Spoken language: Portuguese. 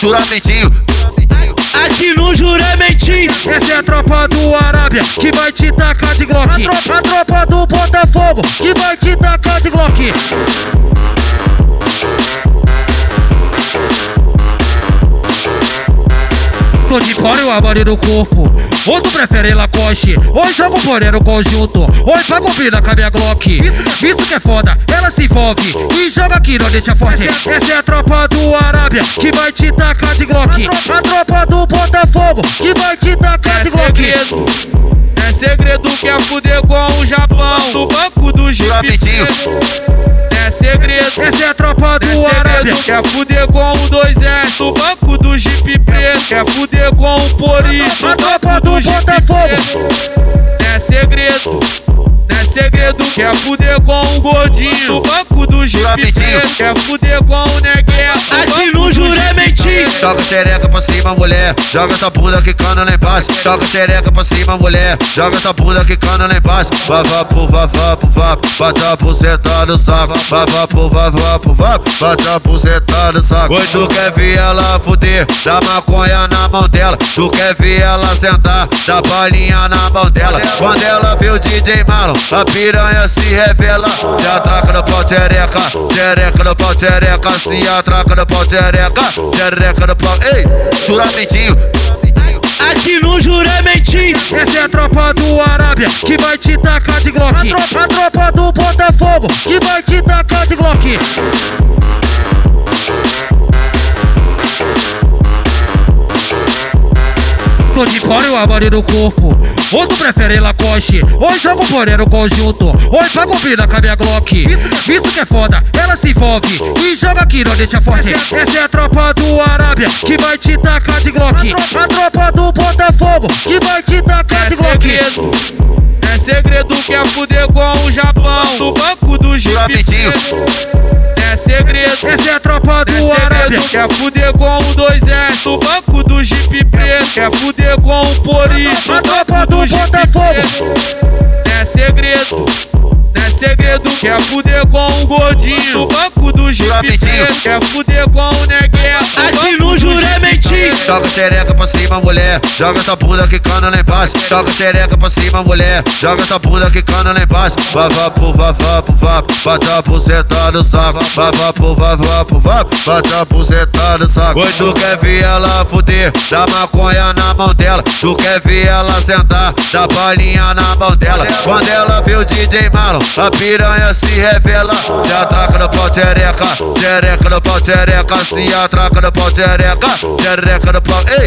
juramentinho. Aqui no juramentinho, Essa é a tropa do Arábia que vai te tacar de Glock. A tropa, a tropa do Botafogo que vai te tacar de Glock. Tô de fora eu abari no corpo. Ou tu prefere Lacoste, ou jogo porém no conjunto, ou pra combinar com a minha Glock. Isso, isso que é foda, ela se envolve e joga aqui, não deixa forte. Essa é a tropa do Arábia que vai te tacar de Glock. A tropa do Botafogo que vai te tacar de é Glock. segredo. É segredo que é fuder com o Japão. Do banco do Jeep. É segredo. Essa é a tropa do Arábia. Segredo, quer fuder com o 2S do banco do Jeep preto, quer fuder com o Pori A tropa do Botafogo. É segredo, é segredo, quer fuder com o gordinho do banco do Jeep preto, quer fuder com o neguinho no Joga xereca pra cima, mulher. Joga essa bunda que cana lá embaixo. Joga xereca pra cima, mulher. Joga essa bunda que cana lá embaixo. Vá, vá, pro, vá, vá, pro, vá. Bata pro sentar no saco. Vá, vá, pro, vá, vá, pro, vá. Bata pro sentar no saco. Oi, tu quer ver ela fuder? Dá maconha na mão dela. Tu quer ver ela sentar? Dá balinha na mão dela. Quando ela vê o DJ Marlon, a piranha se revela. Se atraca no pau, xereca. Xereca no pau, xereca. Se atraca no pau, xereca. Xereca no pau. Ei, juramentinho. Aqui no juramentinho Essa é a tropa do Arábia que vai te tacar de Glock. A tropa, a tropa do Botafogo que vai te tacar de Glock. Tô de fora eu abari no corpo. Ou tu prefere Lacoste, ou jogo porém no conjunto, ou pra combinar com a minha Glock. Isso, isso que é foda, ela se envolve e joga aqui, não deixa forte. Essa é a tropa do Arábia que vai te tacar de Glock. A tropa do Botafogo que vai te tacar É de Glock. segredo, é segredo que é fuder com o Japão Do banco do Jeep. É segredo, Essa é a tropa é do Arábia. segredo Quer fuder com o 2S do banco do Jeep preto Quer fuder com o Pori A tropa do Botafogo. É segredo, é segredo Quer fuder com o gordinho do banco do preto Quer fuder com o neguinho Aqui no juramentinho Joga xereca pra cima, mulher. Joga essa bunda que cana lá embaixo. Joga xereca pra cima, mulher. Joga essa bunda que cana lá embaixo. Vá, vá, pro, vá, vá, pro, vá. Bata pro sentar no saco. Vá, vá, pro, vá, vá, pro, vá. Bata pro sentar no saco. Oi, tu quer ver ela fuder? Dá maconha na mão dela. Tu quer ver ela sentar? Dá balinha na mão dela. Quando ela vê o DJ Marlon, a piranha se revela. Se atraca no pau, xereca. Xereca no pau, xereca. Se atraca no pau, xereca. Xereca no pau. Ei!